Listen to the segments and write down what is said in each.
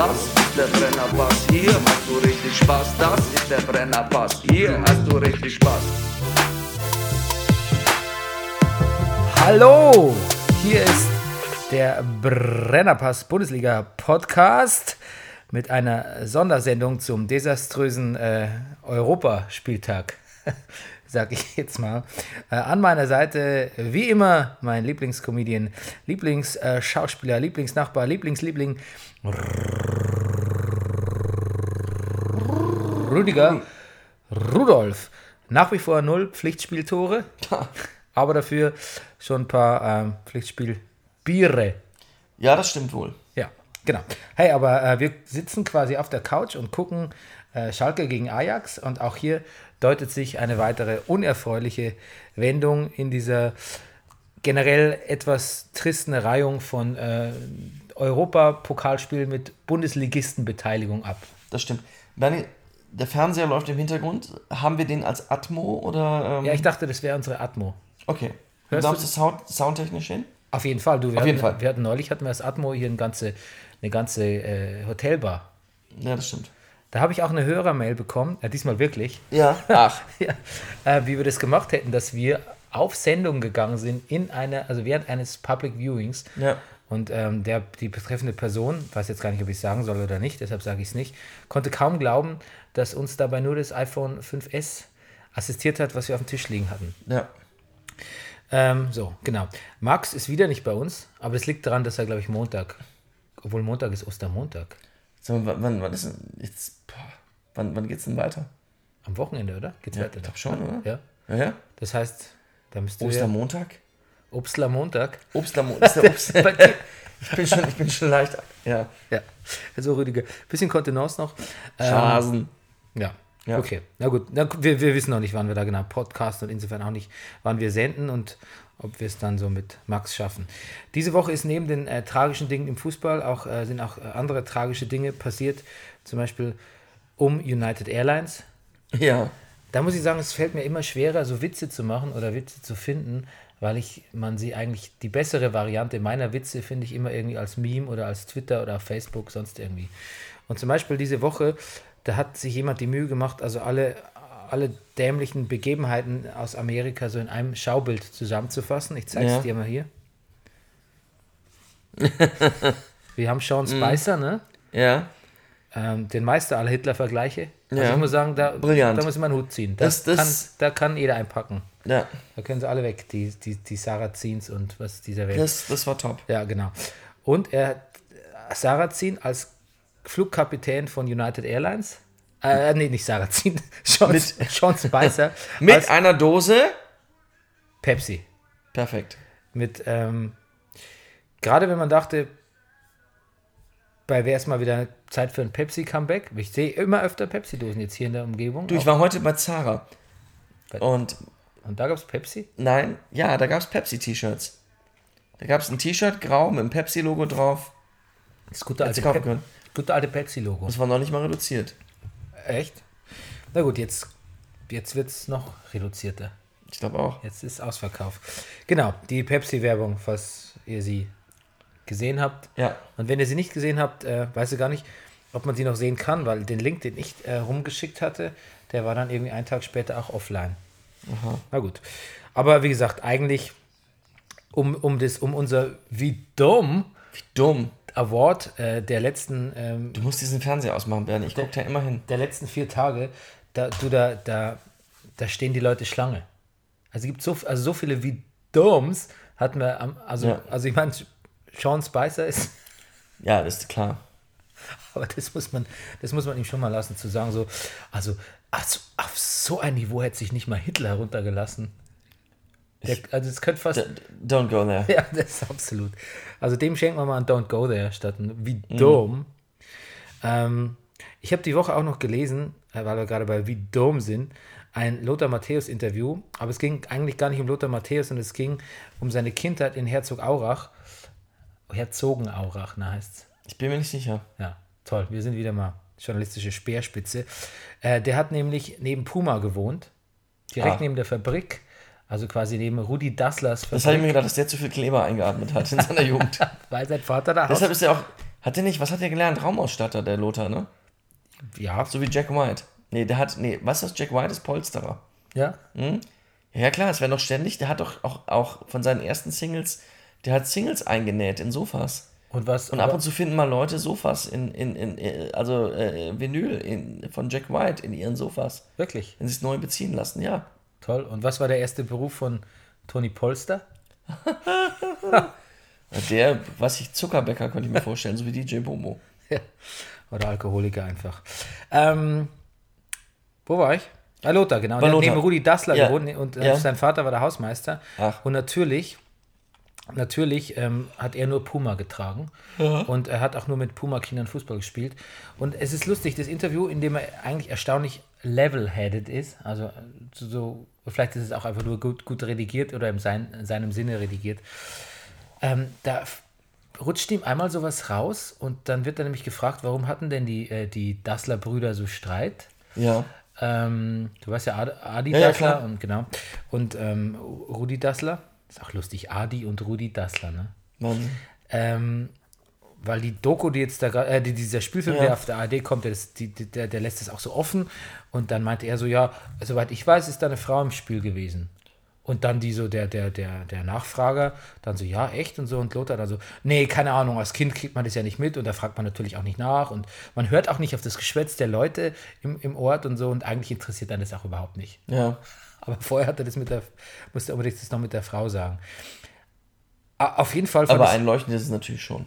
Das ist der Brennerpass, hier hast du richtig Spaß. Das ist der Brennerpass, hier hast du richtig Spaß. Hallo, hier ist der Brennerpass Bundesliga Podcast mit einer Sondersendung zum desaströsen äh, Europaspieltag, sag ich jetzt mal. Äh, an meiner Seite, wie immer, mein Lieblingscomedian, Lieblingsschauspieler, Lieblingsnachbar, Lieblingsliebling, Rüdiger Rudolf. Nach wie vor null Pflichtspieltore, aber dafür schon ein paar ähm, Pflichtspielbiere. Ja, das stimmt wohl. Ja, genau. Hey, aber äh, wir sitzen quasi auf der Couch und gucken äh, Schalke gegen Ajax und auch hier deutet sich eine weitere unerfreuliche Wendung in dieser generell etwas tristen Reihung von äh, Europapokalspielen mit Bundesligistenbeteiligung ab. Das stimmt. Bernie, der Fernseher läuft im Hintergrund. Haben wir den als Atmo oder. Ähm, Ja, ich dachte, das wäre unsere Atmo. Okay. Hörst du- du das Sound, soundtechnisch hin? Auf jeden Fall, du. Wir Auf hatten, jeden Fall. Wir hatten neulich hatten wir das Atmo hier eine ganze, eine ganze äh, Hotelbar. Ja, das stimmt. Da habe ich auch eine Hörermail bekommen, ja, diesmal wirklich, Ja. Ach. ja, äh, wie wir das gemacht hätten, dass wir auf Sendung gegangen sind in einer, also während eines Public Viewings. Ja. Und ähm, der, die betreffende Person, weiß jetzt gar nicht, ob ich es sagen soll oder nicht, deshalb sage ich es nicht, konnte kaum glauben, dass uns dabei nur das iPhone 5S assistiert hat, was wir auf dem Tisch liegen hatten. Ja. Ähm, so, genau. Max ist wieder nicht bei uns, aber es liegt daran, dass er, glaube ich, Montag, obwohl Montag ist Ostermontag. Wann, wann, wann ist denn jetzt. Wann, wann geht's denn weiter? Am Wochenende, oder? Geht's Ja, weiter? ich schon, oder? Ja. Ja, ja. Das heißt, da müsst ihr Ostermontag? Montag. Obstlermontag. Ist der Obst ich, bin schon, ich bin schon leicht. Ja. ja, also Rüdiger. Bisschen Kontenance noch. Ähm, Schasen. ja. Ja. okay. Na gut, Na, wir, wir wissen noch nicht, wann wir da genau podcasten und insofern auch nicht, wann wir senden und ob wir es dann so mit Max schaffen. Diese Woche ist neben den äh, tragischen Dingen im Fußball auch, äh, sind auch äh, andere tragische Dinge passiert, zum Beispiel um United Airlines. Ja. Da muss ich sagen, es fällt mir immer schwerer, so Witze zu machen oder Witze zu finden, weil ich man sie eigentlich die bessere Variante meiner Witze finde ich immer irgendwie als Meme oder als Twitter oder auf Facebook sonst irgendwie. Und zum Beispiel diese Woche, da hat sich jemand die Mühe gemacht, also alle alle dämlichen Begebenheiten aus Amerika so in einem Schaubild zusammenzufassen. Ich zeige es Ja. dir mal hier. Wir haben Sean Spicer, ne? Ja. Ähm, den Meister aller Hitler-Vergleiche. Also Ja. ich muss sagen, da, da muss man einen Hut ziehen. Das, Das- das- kann, da kann jeder einpacken. Ja. Da können sie alle weg, die, die, die Sarazins und was dieser Welt. Das, das war top. ja, genau. Und er hat Sarazin als Flugkapitän von United Airlines. Äh, nee, nicht Sarazin. Sean, Mit- Sean Spicer. Mit einer Dose. Pepsi. Perfekt. Mit, ähm, gerade wenn man dachte, bei wäre es mal wieder Zeit für ein Pepsi-Comeback. Ich sehe immer öfter Pepsi-Dosen jetzt hier in der Umgebung. Du, ich war heute bei Zara. Und Und da gab es Pepsi? nein, ja, da gab es Pepsi-T-Shirts. Da gab es ein T-Shirt, grau, mit dem Pepsi-Logo drauf. Das gute alte, können. gute alte Pepsi-Logo. Das war noch nicht mal reduziert. Echt? Na gut, jetzt, jetzt wird es noch reduzierter. Ich glaube auch. Jetzt ist Ausverkauf. Genau, die Pepsi-Werbung, falls ihr sie gesehen habt. Ja. Und wenn ihr sie nicht gesehen habt, äh, weiß ich gar nicht, ob man sie noch sehen kann, weil den Link, den ich äh, rumgeschickt hatte, der war dann irgendwie einen Tag später auch offline. Na gut. Aber wie gesagt, eigentlich um, um, das, um unser Wie dumm Wie dumm. Award äh, der letzten ähm, Du musst diesen Fernseher ausmachen, Bernie. Ich gucke da immer hin. der letzten vier Tage, da, du, da, da, da stehen die Leute Schlange. Also es gibt so, also so viele wie Doms hatten wir am, also, Ja. also ich meine, Sean Spicer ist, Ja, das ist klar. aber das muss man, das muss man ihm schon mal lassen, zu sagen, so, also, also auf so ein Niveau hätte sich nicht mal Hitler heruntergelassen. Der, also es könnte fast. Don't go there. Ja, das ist absolut. Also dem schenken wir mal ein Don't Go There statt Wie dumm. Ähm, ich habe die Woche auch noch gelesen, äh, weil wir gerade bei Wie dumm sind, ein Lothar Matthäus-Interview. Aber es ging eigentlich gar nicht um Lothar Matthäus, sondern es ging um seine Kindheit in Herzogaurach. Herzogenaurach, na heißt's. Ich bin mir nicht sicher. Ja, toll. Wir sind wieder mal journalistische Speerspitze. Äh, der hat nämlich neben Puma gewohnt, direkt Ah. neben der Fabrik, also quasi neben Rudi Dasslers Das habe ich mir gedacht, dass der zu viel Kleber eingeatmet hat in seiner Jugend. weil sein Vater da Deshalb ist er auch. Hat der nicht, was hat der gelernt? Raumausstatter, der Lothar, ne? Ja, So wie Jack White. Nee, der hat. Nee, was ist das? Jack White ist Polsterer. ja. Ja, klar, es wäre noch ständig. Der hat doch auch, auch von seinen ersten Singles. Der hat Singles eingenäht in Sofas. Und was? Und ab und zu finden mal Leute Sofas in, in, in äh, also äh, Vinyl in, von Jack White in ihren Sofas, Wirklich wenn sie es neu beziehen lassen, ja. toll. Und was war der erste Beruf von Tony Polster? Der, was ich, Zuckerbäcker könnte ich mir vorstellen, so wie DJ Bomo. Ja. Oder Alkoholiker einfach. Ähm, wo war ich? Bei Lothar, genau. Bei Lothar. neben Rudi Dassler Ja. gewohnt und äh, Ja. sein Vater war der Hausmeister. Ach. Und natürlich, natürlich ähm, hat er nur Puma getragen. Und er hat auch nur mit Puma-Kindern Fußball gespielt. Und es ist lustig, das Interview, in dem er eigentlich erstaunlich level-headed ist. Also äh, so, vielleicht ist es auch einfach nur gut, gut redigiert oder in, sein, in seinem Sinne redigiert. Ähm, da rutscht ihm einmal sowas raus und dann wird er nämlich gefragt, warum hatten denn die, äh, die Dassler-Brüder so Streit? Ja. Ähm, du weißt ja, Adi, Adi Ja, ja, Dassler klar. und genau. Und ähm, Rudi Dassler. Ist auch lustig, Adi und Rudi Dassler, ne? Man, Ähm, weil die Doku, die jetzt da äh, die, dieser Spielfilm, Ja. der auf der ARD kommt, der, ist- die, der, der lässt es auch so offen. Und dann meinte er so, ja, soweit ich weiß, ist da eine Frau im Spiel gewesen. Und dann die so, der, der, der, der Nachfrager, dann so, ja, echt und so. Und Lothar dann so, nee, keine Ahnung, als Kind kriegt man das ja nicht mit und da fragt man natürlich auch nicht nach. Und man hört auch nicht auf das Geschwätz der Leute im, im Ort und so. Und eigentlich interessiert dann das auch überhaupt nicht. ja. Aber vorher hat er das mit der, musste er unbedingt das noch mit der Frau sagen. Auf jeden Fall Aber einleuchtend ist es natürlich schon.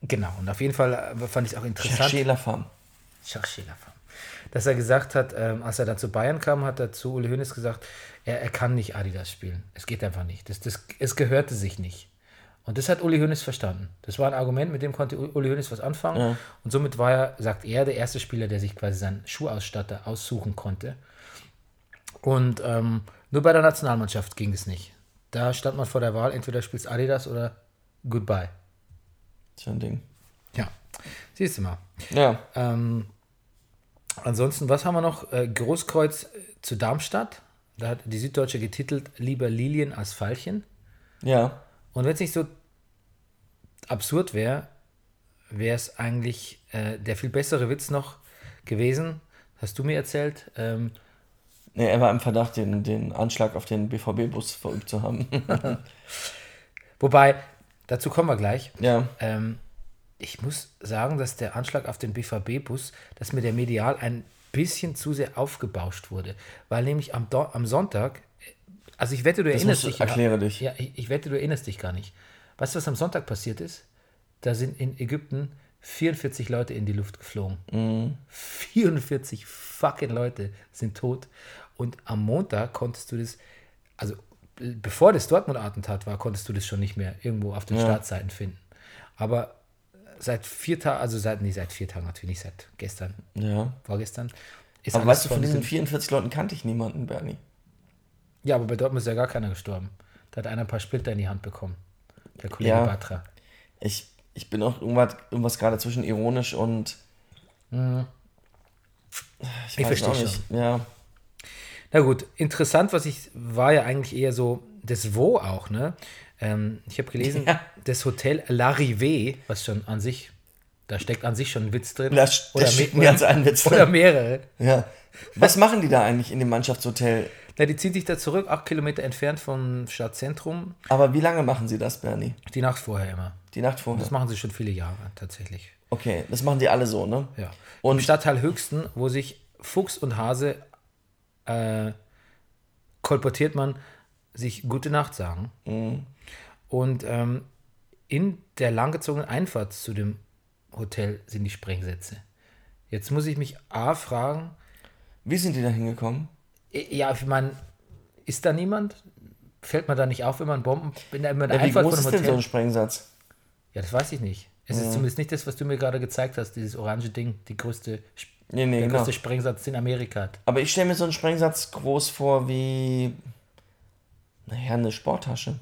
genau, und auf jeden Fall äh, fand ich es auch interessant. Cherchez la femme. Cherchez la femme. Dass er gesagt hat, ähm, als er dann zu Bayern kam, hat er zu Uli Hoeneß gesagt, er, er kann nicht Adidas spielen. Es geht einfach nicht. Das, das, es gehörte sich nicht. Und das hat Uli Hoeneß verstanden. Das war ein Argument, mit dem konnte Uli Hoeneß was anfangen. Und somit war er, sagt er, der erste Spieler, der sich quasi seinen Schuhausstatter aussuchen konnte. Und ähm, nur bei der Nationalmannschaft ging es nicht. Da stand man vor der Wahl, entweder spielst Adidas oder Goodbye. So ein Ding. Ja, siehst du mal. Ja. Ähm, ansonsten, was haben wir noch? Äh, Großkreuz zu Darmstadt. Da hat die Süddeutsche getitelt Lieber Lilien als Veilchen. Ja. Und wenn es nicht so absurd wäre, wäre es eigentlich äh, der viel bessere Witz noch gewesen. Hast du mir erzählt? Ähm, Nee, er war im Verdacht, den, den Anschlag auf den BVB-Bus verübt zu haben. wobei, dazu kommen wir gleich. ja. Ähm, ich muss sagen, dass der Anschlag auf den BVB-Bus, dass mir der medial ein bisschen zu sehr aufgebauscht wurde. Weil nämlich am, Do am Sonntag, also ich wette, du erinnerst musst dich. erkläre dich. Ja, ich, ich wette, du erinnerst dich gar nicht. Weißt du, was am Sonntag passiert ist? Da sind in Ägypten 44 Leute in die Luft geflogen. Mhm. 44 fucking Leute sind tot. Und am Montag konntest du das, also äh, bevor das Dortmund-Attentat war, konntest du das schon nicht mehr irgendwo auf den Startseiten finden. Aber seit vier Tagen, also seit, nee, seit vier Tagen natürlich nicht, seit gestern, Ja. vorgestern, ist Aber weißt du, von diesen diesem- 44 Leuten kannte ich niemanden, Bernie. Ja, aber bei Dortmund ist ja gar keiner gestorben. Da hat einer ein paar Splitter in die Hand bekommen. Der Kollege Ja. Batra. Ich, ich bin auch irgendwas, irgendwas gerade zwischen ironisch und. Ich, Ich verstehe nicht. Ja. Na gut, interessant, was ich war ja eigentlich eher so das Wo auch, ne? Ähm, ich habe gelesen, Ja. das Hotel L'Arrivée, was schon an sich, da steckt an sich schon ein Witz drin. Da, da steht mehr als ein Witz oder drin. mehrere. Ja. Was machen die da eigentlich in dem Mannschaftshotel? Na, die zieht sich da zurück, acht Kilometer entfernt vom Stadtzentrum, Aber wie lange machen sie das, Bernie? die Nacht vorher immer. Die Nacht vorher? Das machen sie schon viele Jahre tatsächlich. Okay, das machen die alle so, ne? Ja. Und- Im Stadtteil Höchsten, wo sich Fuchs und Hase äh, kolportiert man, sich Gute Nacht sagen. Und ähm, in der langgezogenen Einfahrt zu dem Hotel sind die Sprengsätze. Jetzt muss ich mich A fragen, Wie sind die da hingekommen? ja, ich meine, ist da niemand? Fällt man da nicht auf, wenn man Bomben in der Ja, wie groß ist einem denn so Hotel? ein Sprengsatz? ja, das weiß ich nicht. Es ist zumindest nicht das, was du mir gerade gezeigt hast, dieses orange Ding, die größte, Nee, nee, der genau. größte Sprengsatz, den Amerika hat. Aber ich stelle mir so einen Sprengsatz groß vor wie, naja, eine Sporttasche.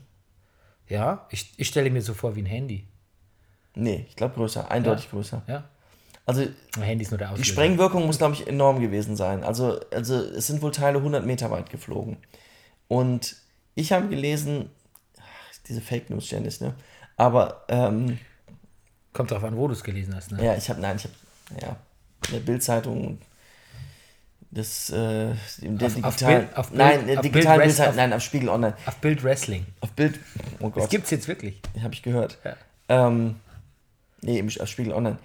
Ja, ich, ich stelle mir so vor wie ein Handy. Nee, ich glaube größer, eindeutig Ja. größer. Ja, Also Handy ist nur der die. Sprengwirkung muss, glaube ich, enorm gewesen sein. Also, also es sind wohl Teile 100 Meter weit geflogen. Und ich habe gelesen, ach, diese Fake News, Janice, ne? Aber, ähm, Kommt drauf an, wo du es gelesen hast. Ne? ja, ich habe, nein, ich habe, ja, in der Bildzeitung das, äh, der Auf- auf digital, Bild- auf Bild- nein, der auf digital Bild- Bildzeitung, auf- nein, auf Spiegel Online, Auf Bild Wrestling. auf Bild, oh Das Gott, gibt es jetzt wirklich. habe ich gehört. Ja. Ähm, nee, auf Spiegel Online.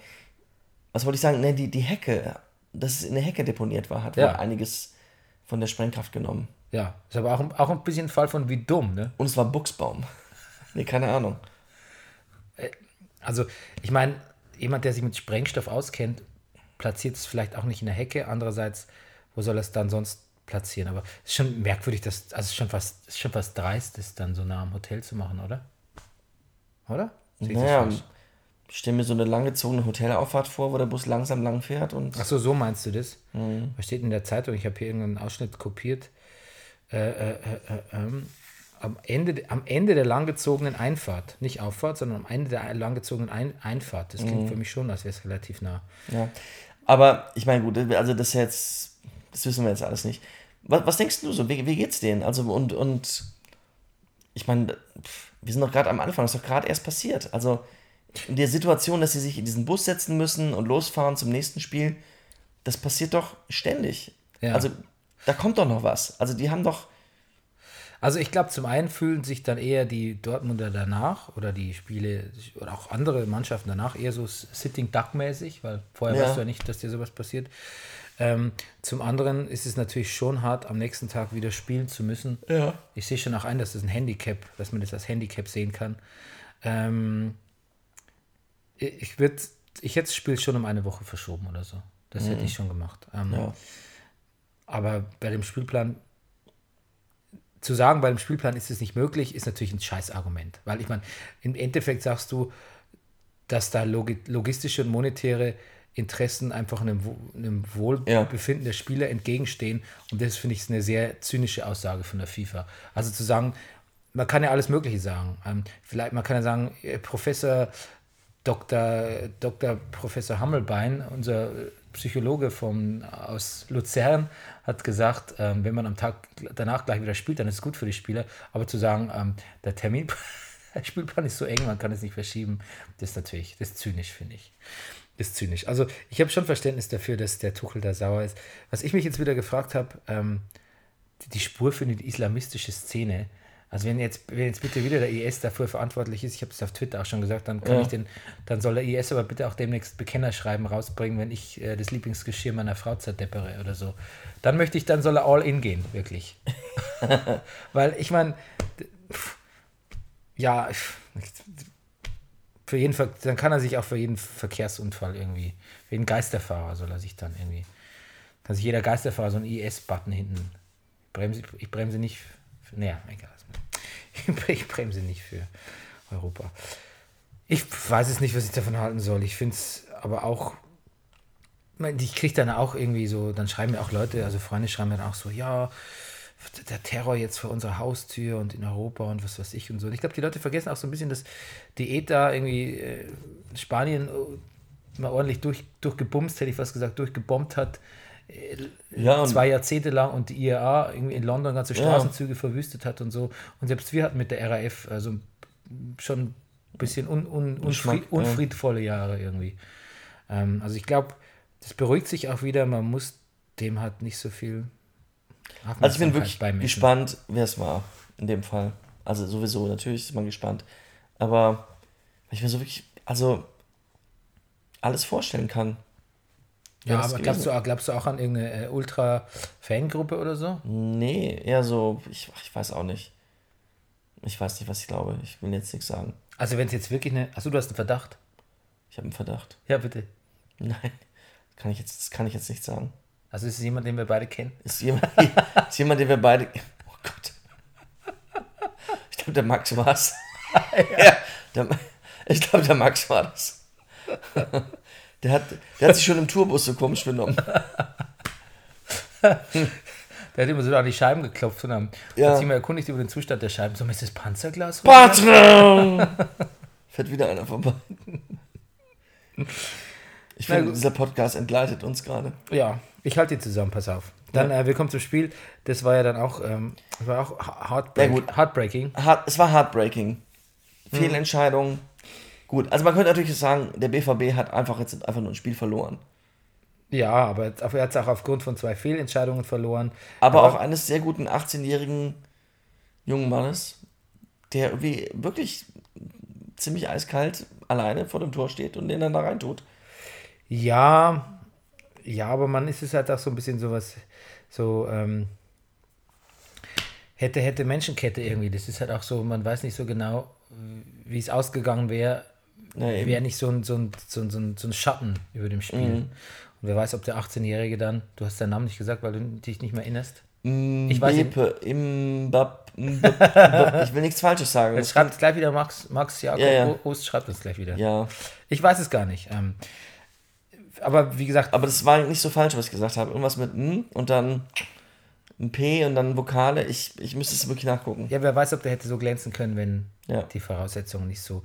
Was wollte ich sagen? Nee, die, die Hecke, dass es in der Hecke deponiert war, hat Ja. wohl einiges von der Sprengkraft genommen. Ja, ist aber auch, ein- auch ein bisschen ein Fall von wie dumm, ne? Und es war Buchsbaum. nee, keine Ahnung. Also, ich meine, jemand, der sich mit Sprengstoff auskennt, platziert es vielleicht auch nicht in der Hecke. Andererseits, wo soll er es dann sonst platzieren? Aber es ist schon merkwürdig, dass, also es ist schon fast, ist schon fast dreist, das dann so nah am Hotel zu machen, oder? Oder? Naja, ich stelle mir so eine langgezogene Hotelauffahrt vor, wo der Bus langsam lang fährt und Ach so, so meinst du das? Mhm. Was steht in der Zeitung? Ich habe hier irgendeinen Ausschnitt kopiert. Äh, äh, äh, äh, ähm, am, Ende, am Ende der langgezogenen Einfahrt, nicht Auffahrt, sondern am Ende der langgezogenen Ein Einfahrt. Das Mhm. klingt für mich schon, als wäre es relativ nah. ja. Aber ich meine, gut, also das jetzt, das wissen wir jetzt alles nicht. Was, was denkst du so? Wie, wie geht's denen? Also und, und ich meine, wir sind doch gerade am Anfang, das ist doch gerade erst passiert. Also in der Situation, dass sie sich in diesen Bus setzen müssen und losfahren zum nächsten Spiel, das passiert doch ständig. Ja. Also da kommt doch noch was. Also die haben doch, Also ich glaube, zum einen fühlen sich dann eher die Dortmunder danach oder die Spiele oder auch andere Mannschaften danach eher so Sitting Duck-mäßig, weil vorher Ja. weißt du ja nicht, dass dir sowas passiert. Ähm, zum anderen ist es natürlich schon hart, am nächsten Tag wieder spielen zu müssen. Ja. Ich sehe schon auch ein, dass das ein Handicap, dass man das als Handicap sehen kann. Ähm, ich würde, ich hätte das Spiel schon um eine Woche verschoben oder so. Das hätte ich schon gemacht. Ähm, ja. aber bei dem Spielplan, zu sagen, bei dem Spielplan ist es nicht möglich, ist natürlich ein Scheißargument. Weil ich meine, im Endeffekt sagst du, dass da logi logistische und monetäre Interessen einfach einem, einem Wohlbefinden der Spieler entgegenstehen. Und das finde ich eine sehr zynische Aussage von der FIFA. Also zu sagen, man kann ja alles Mögliche sagen. Ähm, vielleicht, man kann ja sagen, äh, Professor Dr. Dr. Professor Hammelbein, unser Psychologe vom, aus Luzern, hat gesagt, ähm, wenn man am Tag danach gleich wieder spielt, dann ist es gut für die Spieler. Aber zu sagen, ähm, der Termin, der Spielplan ist so eng, man kann es nicht verschieben, das ist natürlich, das ist zynisch, finde ich. Das ist zynisch. Also ich habe schon Verständnis dafür, dass der Tuchel da sauer ist. Was ich mich jetzt wieder gefragt habe, ähm, die- die Spur für die islamistische Szene. Also wenn jetzt, wenn jetzt bitte wieder der IS dafür verantwortlich ist, ich habe es auf Twitter auch schon gesagt, dann kann Ja. ich den, dann soll der IS aber bitte auch demnächst Bekennerschreiben rausbringen, wenn ich äh, das Lieblingsgeschirr meiner Frau zerdeppere oder so. Dann möchte ich, dann soll er all in gehen, wirklich. Weil ich meine, ja, für jeden Ver dann kann er sich auch für jeden Verkehrsunfall irgendwie, für jeden Geisterfahrer soll er sich dann irgendwie, kann sich jeder Geisterfahrer so einen IS-Button hinten, bremse, ich bremse nicht, naja, egal. Ich bremse nicht für Europa. Ich weiß es nicht, was ich davon halten soll. Ich finde es aber auch, ich kriege dann auch irgendwie so, dann schreiben mir auch Leute, also Freunde schreiben mir dann auch so, ja, der Terror jetzt vor unserer Haustür und in Europa und was weiß ich und so. Und ich glaube, die Leute vergessen auch so ein bisschen, dass die ETA irgendwie äh, Spanien äh, mal ordentlich durch, durchgebumst, hätte ich fast gesagt, durchgebombt hat. Äh, Ja, zwei Jahrzehnte lang und die IAA irgendwie in London ganze Straßenzüge verwüstet hat und so. Und selbst wir hatten mit der RAF, also schon ein bisschen un, un, unfried, unfriedvolle Jahre irgendwie. Ähm, also ich glaube, das beruhigt sich auch wieder. Man muss dem halt nicht so viel. Also ich bin wirklich gespannt, wer es war in dem Fall. Also sowieso, natürlich ist man gespannt. Aber ich mir so wirklich, also alles vorstellen kann. Ja, aber glaubst du, auch- glaubst du auch an irgendeine äh, Ultra-Fangruppe oder so? Nee, eher so, ich, ich weiß auch nicht. Ich weiß nicht, was ich glaube. Ich will jetzt nichts sagen. Also wenn es jetzt wirklich eine. Achso, du hast einen Verdacht. Ich habe einen Verdacht. Ja, bitte. Nein, kann ich jetzt, das kann ich jetzt nicht sagen. Also ist es jemand, den wir beide kennen? Ist jemand, ist jemand, den wir beide. Oh Gott. Ich glaube, der Max war es. ja. der, ich glaube, der Max war das. Der hat, der hat sich schon im Tourbus so komisch benommen. Der hat immer so an die Scheiben geklopft und haben Ja. hat sich mal erkundigt über den Zustand der Scheiben. So, ist das Panzerglas? Patron! Fährt wieder einer vorbei. Ich finde, dieser Podcast entgleitet uns gerade. Ja, ich halte die zusammen, pass auf. Dann, äh, wir kommen zum Spiel. Das war ja dann auch, ähm, war auch heartbreak, Ja, gut. heartbreaking. Hart, es war heartbreaking. Fehlentscheidung. Gut, also man könnte natürlich sagen, der BVB hat einfach jetzt einfach nur ein Spiel verloren. Ja, aber er hat es auch aufgrund von zwei Fehlentscheidungen verloren. Aber auch eines sehr guten 18-jährigen jungen Mannes, der irgendwie wirklich ziemlich eiskalt alleine vor dem Tor steht und den dann da reintut. Ja, ja, aber man ist es halt auch so ein bisschen sowas, so, ähm, hätte, hätte Menschenkette irgendwie. Das ist halt auch so, man weiß nicht so genau, wie es ausgegangen wäre, Ja, wäre nicht so ein, so, ein, so, ein, so, ein, so ein Schatten über dem Spiel. Mhm. Und wer weiß, ob der 18-Jährige dann, du hast deinen Namen nicht gesagt, weil du dich nicht mehr erinnerst. Ich weiß Bepe, Mbab, Mbab, ich will nichts Falsches sagen. Jetzt schreibt es gleich wieder Max, Max Jakob Ja, ja. Ost, schreibt es gleich wieder. Ja, Ich weiß es gar nicht. Ähm, aber wie gesagt, aber das war nicht so falsch, was ich gesagt habe. Irgendwas mit N und dann ein P und dann Vokale. Ich, ich müsste es wirklich nachgucken. ja, wer weiß, ob der hätte so glänzen können, wenn Ja. die Voraussetzungen nicht so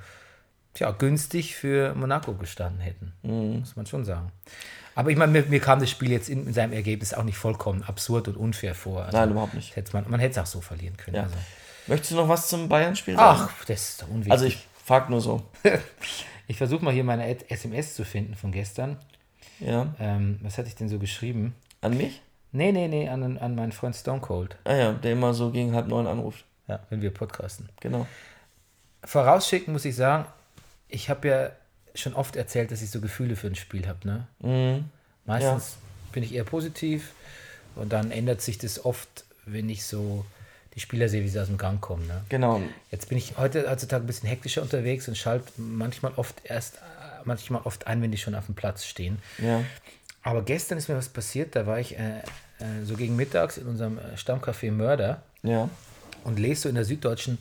tja, günstig für Monaco gestanden hätten. Mhm. Muss man schon sagen. Aber ich meine, mir, mir kam das Spiel jetzt in, in seinem Ergebnis auch nicht vollkommen absurd und unfair vor. Also, Nein, überhaupt nicht. Hätte man, man hätte es auch so verlieren können. Ja. Also. Möchtest du noch was zum Bayern-Spiel sagen? Ach, das ist doch unwichtig. Also ich frag nur so. ich versuche mal hier meine SMS zu finden von gestern. Ja. Ähm, was hatte ich denn so geschrieben? An mich? Nee, nee, nee, an, an meinen Freund Stone Cold. Ah ja, der immer so gegen halb neun anruft. Ja, wenn wir podcasten. Genau. Vorausschicken muss ich sagen, ich habe ja schon oft erzählt, dass ich so Gefühle für ein Spiel habe. Ne? Mhm. Meistens bin ich eher positiv und dann ändert sich das oft, wenn ich so die Spieler sehe, wie sie aus dem Gang kommen. Ne? Genau. Jetzt bin ich heute heutzutage ein bisschen hektischer unterwegs und schalte manchmal oft erst, manchmal oft ein, wenn die schon auf dem Platz stehen. Ja. Aber gestern ist mir was passiert, da war ich äh, äh, so gegen mittags in unserem äh, Stammcafé Mörder Ja. und lese so in der Süddeutschen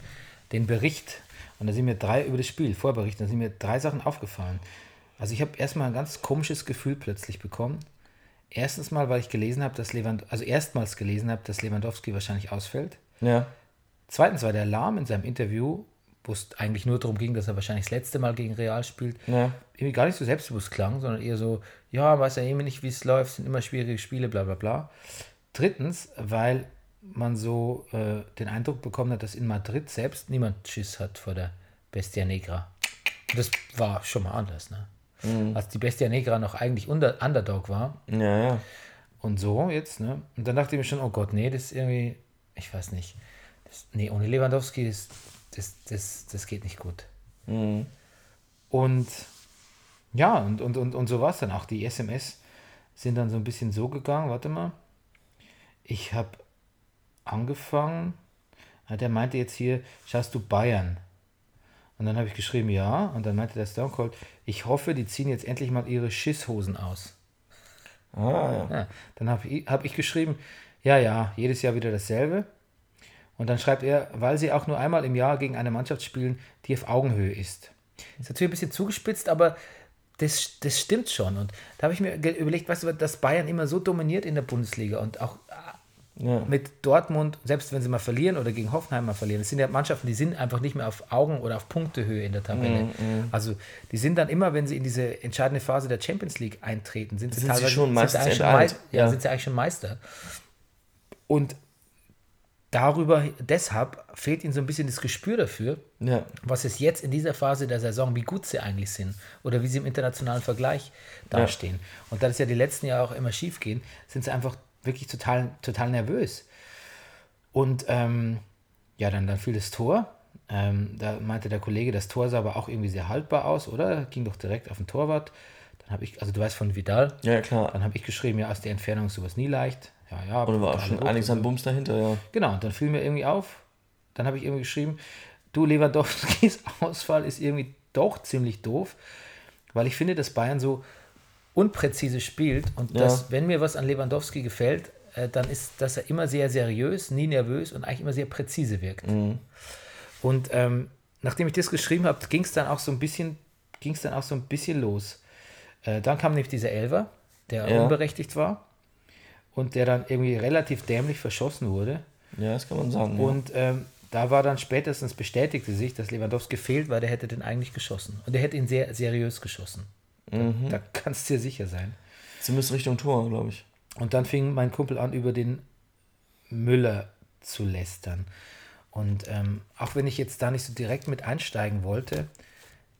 den Bericht. Und da sind mir drei über das Spiel, Vorbericht, da sind mir drei Sachen aufgefallen. Also ich habe erstmal ein ganz komisches Gefühl plötzlich bekommen. Erstens mal, weil ich gelesen habe, dass Lewand also erstmals gelesen habe, dass Lewandowski wahrscheinlich ausfällt. Ja. Zweitens war der Alarm in seinem Interview, wo es eigentlich nur darum ging, dass er wahrscheinlich das letzte Mal gegen Real spielt, Ja. irgendwie gar nicht so selbstbewusst klang, sondern eher so, ja, weiß ja immer nicht, wie es läuft, sind immer schwierige Spiele, bla bla bla. Drittens, weil man so äh, den Eindruck bekommen hat, dass in Madrid selbst niemand Schiss hat vor der Bestia Negra. Das war schon mal anders, ne? Als die Bestia Negra noch eigentlich unter, Underdog war Ja, ja. und so jetzt, ne? Und dann dachte ich mir schon, oh Gott, nee, das ist irgendwie, ich weiß nicht. Das, nee, ohne Lewandowski, das, das, das, das geht nicht gut. Und ja, und, und, und, und so war es dann auch. Die SMS sind dann so ein bisschen so gegangen, warte mal. Ich habe angefangen, ah, der meinte jetzt hier, schaust du Bayern? Und dann habe ich geschrieben, ja. Und dann meinte der Stone Cold, ich hoffe, die ziehen jetzt endlich mal ihre Schisshosen aus. Ah, ja. Ja, dann habe ich, hab ich geschrieben, ja, ja, jedes Jahr wieder dasselbe. Und dann schreibt er, weil sie auch nur einmal im Jahr gegen eine Mannschaft spielen, die auf Augenhöhe ist. Ist natürlich ein bisschen zugespitzt, aber das, das stimmt schon. Und da habe ich mir überlegt, weißt du, dass Bayern immer so dominiert in der Bundesliga und auch Ja. mit Dortmund, selbst wenn sie mal verlieren oder gegen Hoffenheim mal verlieren, das sind ja Mannschaften, die sind einfach nicht mehr auf Augen- oder auf Punktehöhe in der Tabelle. Also die sind dann immer, wenn sie in diese entscheidende Phase der Champions League eintreten, sind sie Sind sie teilweise schon meistens eigentlich schon enteint, Mei- ja, ja. sind sie eigentlich schon Meister. Und darüber, deshalb fehlt ihnen so ein bisschen das Gespür dafür, Ja. was es jetzt in dieser Phase der Saison, wie gut sie eigentlich sind oder wie sie im internationalen Vergleich dastehen. Und da das ja die letzten Jahre auch immer schief gehen, sind sie einfach wirklich total, total nervös. Und ähm, ja, dann, dann fiel das Tor. Ähm, da meinte der Kollege, das Tor sah aber auch irgendwie sehr haltbar aus, oder? Ging doch direkt auf den Torwart. Dann habe ich, also du weißt von Vidal, Ja, klar. dann habe ich geschrieben, ja, aus der Entfernung ist sowas nie leicht. Ja, ja. Und war auch schon einiges an Bums dahinter, ja. Genau, und dann fiel mir irgendwie auf, dann habe ich irgendwie geschrieben, du Lewandowskis Ausfall ist irgendwie doch ziemlich doof, weil ich finde, dass Bayern so unpräzise spielt und Ja. dass, wenn mir was an Lewandowski gefällt, äh, dann ist, dass er immer sehr seriös, nie nervös und eigentlich immer sehr präzise wirkt. Und ähm, nachdem ich das geschrieben habe, ging es dann auch so ein bisschen, ging es dann auch so ein bisschen los. Äh, dann kam nämlich dieser Elfer, der Ja. unberechtigt war und der dann irgendwie relativ dämlich verschossen wurde. Ja, das kann man sagen. ja. Und ähm, da war dann spätestens bestätigte sich, dass Lewandowski fehlt, weil der hätte den eigentlich geschossen. Und der hätte ihn sehr seriös geschossen. Mhm. Da, da kannst du dir sicher sein. Zumindest Richtung Tor, glaube ich. Und dann fing mein Kumpel an, über den Müller zu lästern. Und ähm, auch wenn ich jetzt da nicht so direkt mit einsteigen wollte,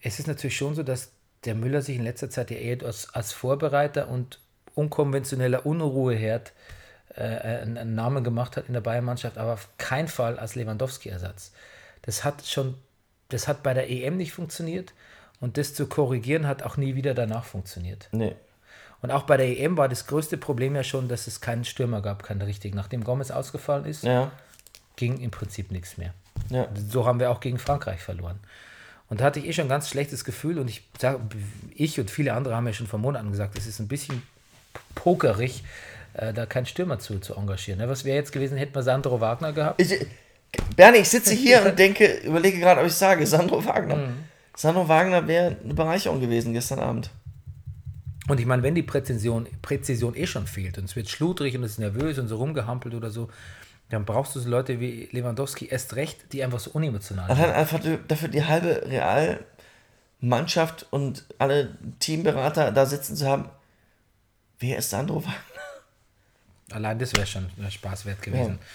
es ist natürlich schon so, dass der Müller sich in letzter Zeit ja eher als, als Vorbereiter und unkonventioneller Unruheherd äh, einen, einen Namen gemacht hat in der Bayern-Mannschaft, aber auf keinen Fall als Lewandowski-Ersatz. Das hat schon, das hat bei der EM nicht funktioniert und das zu korrigieren hat auch nie wieder danach funktioniert. Nee. Und auch bei der EM war das größte Problem ja schon, dass es keinen Stürmer gab, keinen richtigen. Nachdem Gomez ausgefallen ist, Ja. ging im Prinzip nichts mehr. Ja. So haben wir auch gegen Frankreich verloren. Und da hatte ich eh schon ein ganz schlechtes Gefühl und ich ich und viele andere haben ja schon vor Monaten gesagt, es ist ein bisschen pokerig, äh, da keinen Stürmer zu, zu engagieren. Ne? Was wäre jetzt gewesen, hätten wir Sandro Wagner gehabt? Ich, Bernie, ich sitze hier und denke, überlege gerade, ob ich sage, Sandro Wagner. Mhm. Sandro Wagner wäre eine Bereicherung gewesen gestern Abend. Und ich meine, wenn die Präzision, Präzision eh schon fehlt und es wird schludrig und es ist nervös und so rumgehampelt oder so, dann brauchst du so Leute wie Lewandowski erst recht, die einfach so unemotional sind. Allein einfach dafür die halbe Realmannschaft und alle Teamberater da sitzen zu haben. Wer ist Sandro Wagner? Allein das wäre schon Spaß wert gewesen. Ja,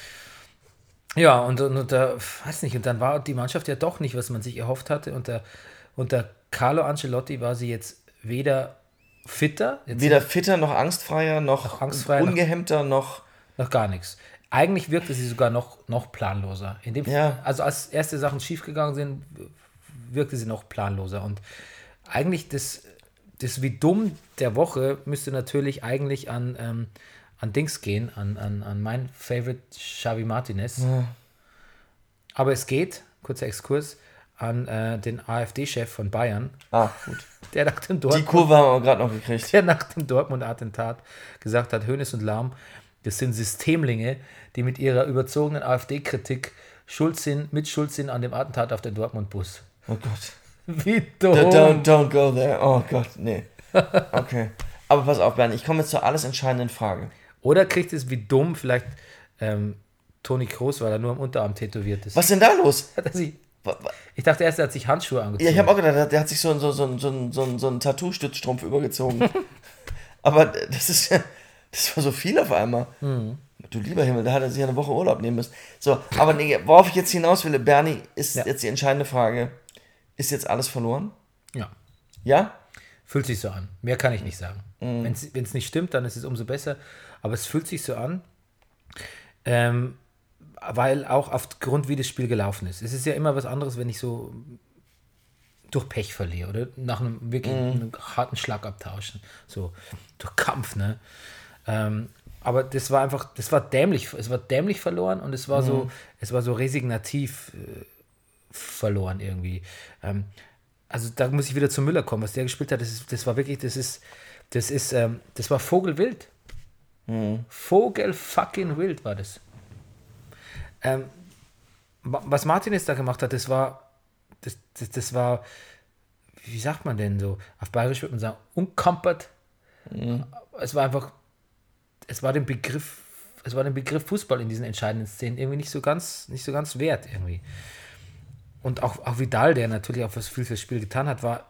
und, und, und da, weiß nicht, und dann war die Mannschaft ja doch nicht, was man sich erhofft hatte. Unter, unter Carlo Ancelotti war sie jetzt weder fitter, jetzt Weder fitter noch angstfreier noch, Noch angstfreier, noch- ungehemmter noch. noch gar nichts. Eigentlich wirkte sie sogar noch, noch planloser. In dem, Ja. Also als erste Sachen schiefgegangen sind, wirkte sie noch planloser. Und eigentlich das, das wie dumm der Woche müsste natürlich eigentlich an, ähm, an Dings gehen, an, an, an mein Favorite Xavi Martinez. Aber es geht, kurzer Exkurs, an äh, den AfD-Chef von Bayern, Ah, gut. der nach dem Die Dortmund Kurve haben wir gerade noch gekriegt. der nach dem Dortmund-Attentat gesagt hat, Hönes und Lahm, das sind Systemlinge, die mit ihrer überzogenen AfD-Kritik schuld sind, mit schuld sind an dem Attentat auf den Dortmund-Bus. Oh Gott. Wie Don't, dumm. don't go there. Oh Gott, nee. Okay. Aber pass auf, Bernd, ich komme jetzt zur alles entscheidenden Frage. Oder kriegt es wie dumm vielleicht ähm, Toni Kroos, weil er nur am Unterarm tätowiert ist. Was ist denn da los? Hat er sich, ich dachte erst, er hat sich Handschuhe angezogen. Ja, ich habe auch gedacht, der- der hat sich so, so, so, so, so, so einen Tattoo-Stützstrumpf übergezogen. Aber das ist ja, das war so viel auf einmal. Mhm. Du lieber Himmel, da hat er sich eine Woche Urlaub nehmen müssen. So, aber nee, worauf ich jetzt hinaus will, Bernie, ist Ja. jetzt die entscheidende Frage. Ist jetzt alles verloren? ja, Ja? fühlt sich so an. Mehr kann ich nicht sagen. Mhm. Wenn es nicht stimmt, dann ist es umso besser. Aber es fühlt sich so an, ähm, weil auch aufgrund, wie das Spiel gelaufen ist. Es ist ja immer was anderes, wenn ich so durch Pech verliere oder nach einem wirklich Mhm. einem harten Schlagabtausch. So durch Kampf, ne? Ähm, aber das war einfach, das war dämlich, es war dämlich verloren und es war Mhm. so, es war so resignativ äh, verloren irgendwie. Ähm, also da muss ich wieder zu Müller kommen, was der gespielt hat, das, ist, das war wirklich, das ist, das ist, ähm, das war Vogelwild. Vogel fucking wild war das. Ähm, wa- was Martinez da gemacht hat, das war, das, das, das war, wie sagt man denn so? Auf Bayerisch würde man sagen, unkampert. Es war einfach, es war den Begriff, es war den Begriff Fußball in diesen entscheidenden Szenen irgendwie nicht so ganz, nicht so ganz wert irgendwie. Und auch, auch Vidal, der natürlich auch was viel fürs Spiel getan hat, war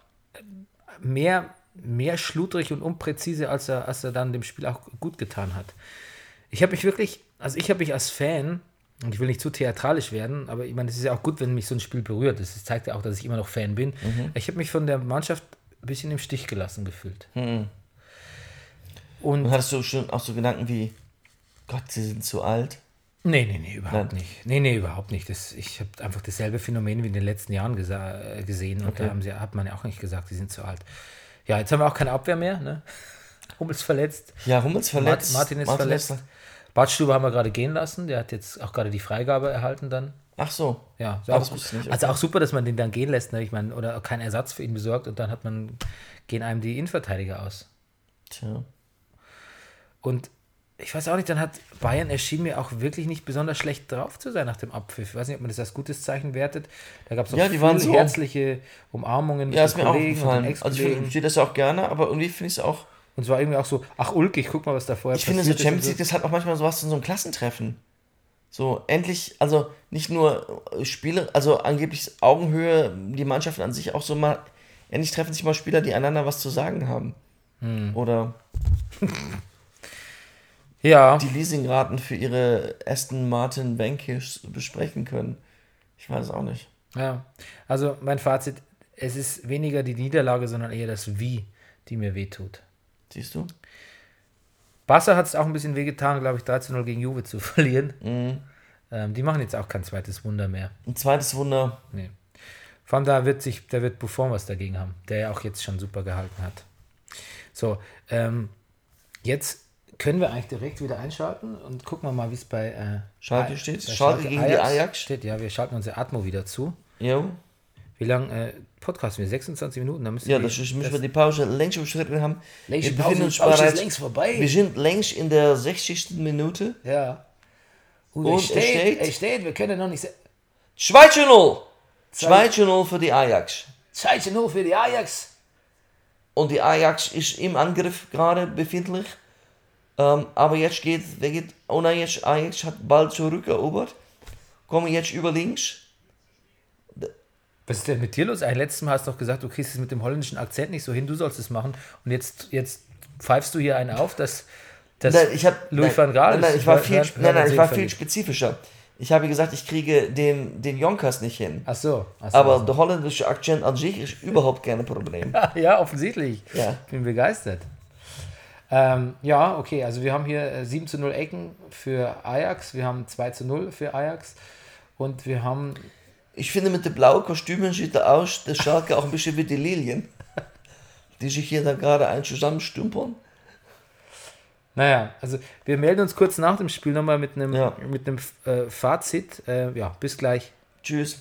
mehr, mehr schludrig und unpräzise, als er, als er dann dem Spiel auch gut getan hat. Ich habe mich wirklich, also ich habe mich als Fan Und ich will nicht zu theatralisch werden, aber ich meine, es ist ja auch gut, wenn mich so ein Spiel berührt. Das zeigt ja auch, dass ich immer noch Fan bin. Ich habe mich von der Mannschaft ein bisschen im Stich gelassen gefühlt. Und Und hattest du schon auch so Gedanken wie, Gott, sie sind zu alt? nee, nee, nee, überhaupt Nein. nicht. Nee, nee, überhaupt nicht. Das, ich habe einfach dasselbe Phänomen wie in den letzten Jahren gesehen. Und Okay. da haben sie, hat man ja auch nicht gesagt, sie sind zu alt. Ja, jetzt haben wir auch keine Abwehr mehr. Ne? Hummels verletzt. Ja, Hummels verletzt. Martin ist verletzt. Badstube haben wir gerade gehen lassen. Der hat jetzt auch gerade die Freigabe erhalten dann. Ach so. Ja, Ah, wusste ich nicht, also okay. auch super, dass man den dann gehen lässt. Ne? Ich meine, oder keinen Ersatz für ihn besorgt und dann hat man, gehen einem die Innenverteidiger aus. Tja. Und ich weiß auch nicht, dann hat Bayern erschien mir auch wirklich nicht besonders schlecht drauf zu sein nach dem Abpfiff. Ich weiß nicht, ob man das als gutes Zeichen wertet. Da gab es auch Ja, die waren so. herzliche Umarmungen mit Ja, den ist mir auch Kollegen und den gefallen. Also ich verstehe das ja auch gerne, aber irgendwie finde ich es auch. und es war irgendwie auch so, ach ulkig, guck mal, was da vorher Ich finde, so passiert Champions. League, das hat auch manchmal sowas in so einem Klassentreffen. So, endlich, also nicht nur äh, Spiele, also angeblich Augenhöhe, die Mannschaften an sich auch so mal, endlich treffen sich mal Spieler, die einander was zu sagen haben. Hm. Oder Ja, die Leasingraten für ihre Aston Martin Vanquish besprechen können. Ich weiß auch nicht. ja. Also mein Fazit, es ist weniger die Niederlage, sondern eher das Wie, die mir wehtut. Siehst du? Barca hat es auch ein bisschen wehgetan, glaube ich, 13-0 gegen Juve zu verlieren. Mhm. Ähm, die machen jetzt auch kein zweites Wunder mehr. Ein zweites Wunder. Nee. Vor allem da wird sich, da wird Buffon was dagegen haben, der ja auch jetzt schon super gehalten hat. So, ähm, jetzt können wir eigentlich direkt wieder einschalten und gucken wir mal, wie es bei äh, Schalke steht. bei Schalke gegen die Ajax. steht. Ja, wir schalten unsere Atmo wieder zu. Jo. Wie lange äh, podcasten wir? 26 Minuten? Da müssen Ja, wir, das ist, müssen wir die Pause längst überschritten haben. Längst wir Pause, befinden uns Pause ist bereits, längst vorbei. Wir sind längst in der 60. Minute. Ja. Und, Und es steht, steht- er steht, wir können noch nicht sagen. 2 zu 0. 2 zu 0 für die Ajax. 2 zu 0 für die Ajax. Und die Ajax ist im Angriff gerade befindlich. Ähm, aber jetzt geht, wer geht, oh nein, jetzt Ajax hat bald zurückerobert. Kommen jetzt über links. Was ist denn mit dir los? Ein letztes Mal hast du doch gesagt, du kriegst es mit dem holländischen Akzent nicht so hin, du sollst es machen. Und jetzt, jetzt pfeifst du hier einen auf, dass, dass Nein, ich hab, Louis nein, van Gaal nein, nein, ich war viel, nein, nein, ich war viel spezifischer. Ich habe gesagt, ich kriege den, den Jonkers nicht hin. Ach so. Ach so Aber also. der holländische Akzent an sich ist überhaupt kein Problem. Ja, offensichtlich. Ja. Ich bin begeistert. Ähm, ja, okay, also wir haben hier äh, 7 zu 0 Ecken für Ajax, wir haben 2 zu 0 für Ajax und wir haben, Ich finde, mit den blauen Kostümen sieht er aus, der Schalke auch ein bisschen wie die Lilien, die sich hier da gerade ein zusammenstümpern. naja, also wir melden uns kurz nach dem Spiel nochmal mit einem, Ja. mit einem äh, Fazit. Äh, ja, bis gleich. Tschüss.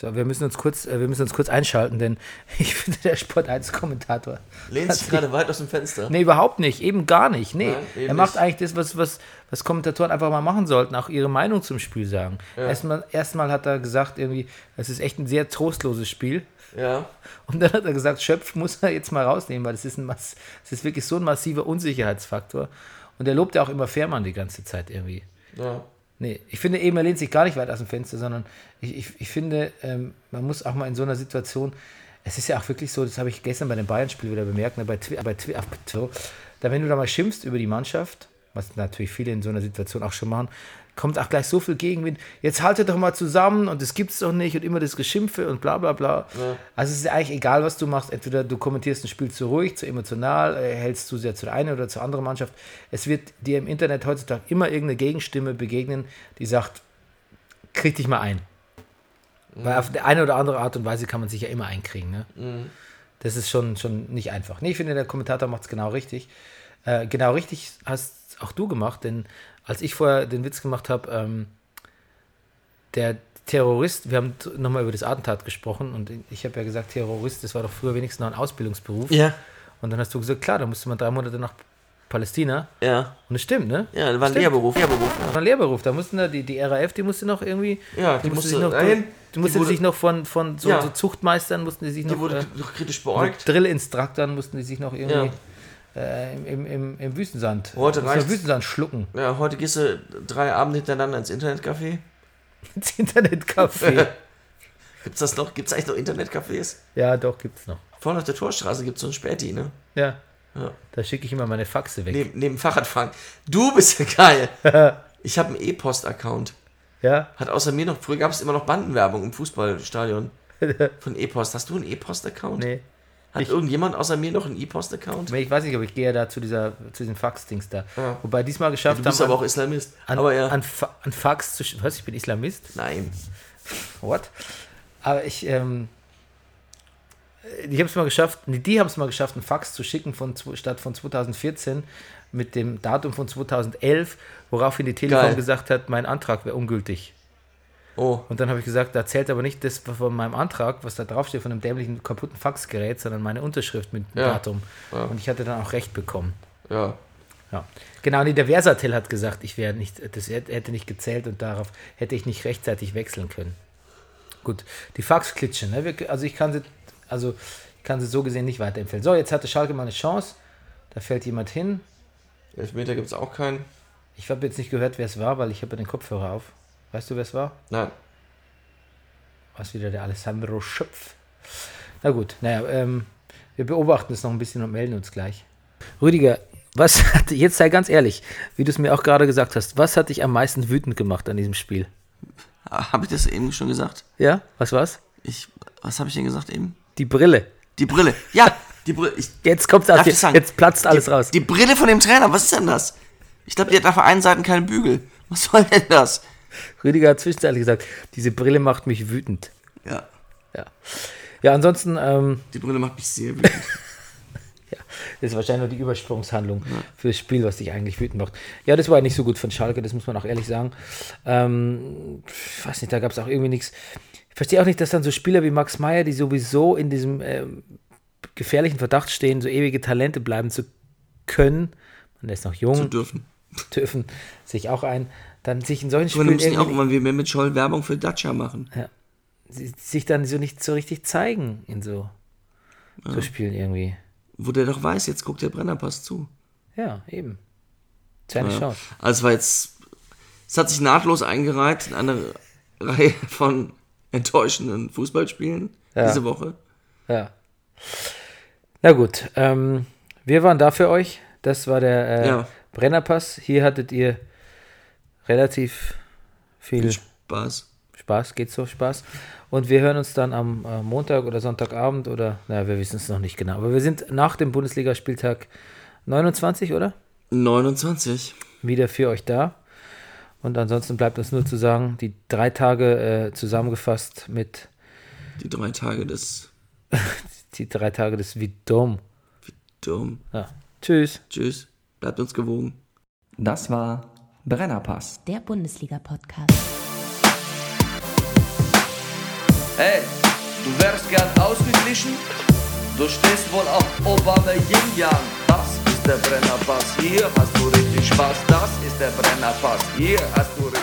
So, wir müssen uns kurz, äh, wir müssen uns kurz einschalten, denn ich finde, der Sport 1 Kommentator. Lehnt sich gerade weit aus dem Fenster. Nee, überhaupt nicht, eben gar nicht. Nee, Nein, er macht nicht. eigentlich das, was, was, was Kommentatoren einfach mal machen sollten, auch ihre Meinung zum Spiel sagen. Erstmal, erstmal hat er gesagt, irgendwie, das ist echt ein sehr trostloses Spiel. Ja. Und dann hat er gesagt, Schöpf muss er jetzt mal rausnehmen, weil das ist, ein Mass das ist wirklich so ein massiver Unsicherheitsfaktor. Und er lobt ja auch immer Fährmann die ganze Zeit irgendwie. ja. Nee, ich finde eben, er lehnt sich gar nicht weit aus dem Fenster, sondern ich, ich, ich finde, ähm, man muss auch mal in so einer Situation, es ist ja auch wirklich so, das habe ich gestern bei dem Bayern-Spiel wieder bemerkt, ne, bei, Twi bei Twitter, da wenn du da mal schimpfst über die Mannschaft, was natürlich viele in so einer Situation auch schon machen, kommt auch gleich so viel Gegenwind. Jetzt haltet doch mal zusammen und das gibt's doch nicht und immer das Geschimpfe und bla bla bla. Also es ist eigentlich egal, was du machst. Entweder du kommentierst ein Spiel zu ruhig, zu emotional, äh, hältst zu sehr zu der einen oder zur anderen Mannschaft. Es wird dir im Internet heutzutage immer irgendeine Gegenstimme begegnen, die sagt, krieg dich mal ein. Weil auf die eine oder andere Art und Weise kann man sich ja immer einkriegen. Ne? Das ist schon, schon nicht einfach. Nee, ich finde, der Kommentator macht es genau richtig. Äh, genau richtig hast auch du gemacht, denn als ich vorher den Witz gemacht habe, ähm, der Terrorist, wir haben nochmal über das Attentat gesprochen und ich habe ja gesagt, Terrorist, das war doch früher wenigstens noch ein Ausbildungsberuf. Ja. Und dann hast du gesagt, klar, da musste man drei Monate nach Palästina. Ja. Und das stimmt, ne? Ja, das war ein Stimmt. Lehrberuf. Lehrberuf. Das war ein Lehrberuf. Da mussten da, die, die RAF, die musste noch irgendwie. Ja, die musste musste sich noch, dahin, die musste die wurde- sich noch von, von so, Ja. so Zuchtmeistern, mussten die sich Die noch. wurde äh, doch kritisch beäugt. Drillinstruktern mussten die sich noch irgendwie äh, im, im, im, Wüstensand. Heute mussten reicht's. Wüstensand schlucken. Ja, heute gehst du drei Abende hintereinander ins Internetcafé. ins Internetcafé. Gibt's das noch? Gibt's eigentlich noch Internetcafés? ja, doch, gibt's noch. Vorne auf der Torstraße gibt's so ein Späti, ne? Ja. Ja. Da schicke ich immer meine Faxe weg. Neben, neben Fahrradfahren. Du bist ja geil. Ich habe einen E-Post-Account. Ja. Hat außer mir noch, früher gab es immer noch Bandenwerbung im Fußballstadion von E-Post. Hast du einen E-Post-Account? Nee. Hat irgendjemand außer mir noch einen E-Post-Account? Ich weiß nicht, aber ich gehe ja da zu, dieser, zu diesem Fax-Dings da. Ja. Wobei diesmal geschafft Du bist haben, aber auch Islamist. an, aber ja. an, Fa an Fax zu. Was? Ich bin Islamist? Nein. What? Aber ich, ähm, ich habe es mal geschafft, nee, die haben es mal geschafft, einen Fax zu schicken von, statt von 2014 mit dem Datum von 2011, woraufhin die Telekom Geil. gesagt hat, mein Antrag wäre ungültig. Oh, Und dann habe ich gesagt, da zählt aber nicht das von meinem Antrag, was da draufsteht, von einem dämlichen kaputten Faxgerät, sondern meine Unterschrift mit Ja. Datum. Ja. Und ich hatte dann auch recht bekommen. ja. Ja. Genau, nee, der Versatel hat gesagt, ich wäre nicht, das hätte nicht gezählt und darauf hätte ich nicht rechtzeitig wechseln können. Gut, die Faxklitsche, ne? Also ich kann sie, also ich kann sie so gesehen nicht weiterempfehlen. So, jetzt hatte Schalke mal eine Chance. Da fällt jemand hin. Elfmeter gibt es auch keinen. Ich habe jetzt nicht gehört, wer es war, weil ich habe den Kopfhörer auf. Weißt du, wer es war? Nein. Was wieder der Alessandro Schöpf. Na gut, naja, ähm, wir beobachten es noch ein bisschen und melden uns gleich. Rüdiger, was hat, jetzt sei ganz ehrlich, wie du es mir auch gerade gesagt hast, was hat dich am meisten wütend gemacht an diesem Spiel? Habe ich das eben schon gesagt? Ja, was war's? Ich, was habe ich denn gesagt eben? Die Brille. Die Brille. Ja, die Brille. Ich, Jetzt kommt's aus dir, jetzt platzt alles die, raus. Die Brille von dem Trainer, was ist denn das? Ich glaube, die hat auf der einen Seite keinen Bügel. Was soll denn das? Rüdiger hat zwischenzeitlich gesagt, diese Brille macht mich wütend. Ja, Ja, ja ansonsten, ähm, die Brille macht mich sehr wütend. das ist wahrscheinlich nur die Übersprungshandlung für das Spiel, was dich eigentlich wütend macht. Ja, das war nicht so gut von Schalke, das muss man auch ehrlich sagen. Ähm, ich weiß nicht, da gab es auch irgendwie nichts. Ich verstehe auch nicht, dass dann so Spieler wie Max Meyer, die sowieso in diesem ähm, gefährlichen Verdacht stehen, so ewige Talente bleiben zu können, man ist noch jung, Zu dürfen. dürfen sich auch ein, dann sich in solchen Aber wir Spielen müssen ja auch irgendwie, immer wieder mit Scholl Werbung für Dacia machen. sie- sich dann so nicht so richtig zeigen in so, so Spielen irgendwie. Wo der doch weiß, jetzt guckt der Brennerpass zu. Ja, eben. Seine Ja. Chance. Also es war jetzt, es hat sich nahtlos eingereiht in eine Reihe von enttäuschenden Fußballspielen Ja. diese Woche. Ja. Na gut, ähm, wir waren da für euch. Das war der äh, Ja. Brennerpass. Hier hattet ihr relativ viel Spaß. Spaß, geht so Spaß. Und wir hören uns dann am äh, Montag oder Sonntagabend oder, naja, wir wissen es noch nicht genau. Aber wir sind nach dem Bundesligaspieltag 29, oder? 29. Wieder für euch da. Und ansonsten bleibt uns nur zu sagen, die drei Tage äh, zusammengefasst mit Die drei Tage des die drei Tage des Vidom. Dom. Ja. Tschüss. Tschüss. Bleibt uns gewogen. Das war Brennerpass. Der Bundesliga-Podcast. Hey, du wärst gern ausgeglichen? Du stehst wohl auf Obama Yin Yang. Das ist der Brennerpass. Hier hast du richtig Spaß. Das ist der Brennerpass. Hier hast du richtig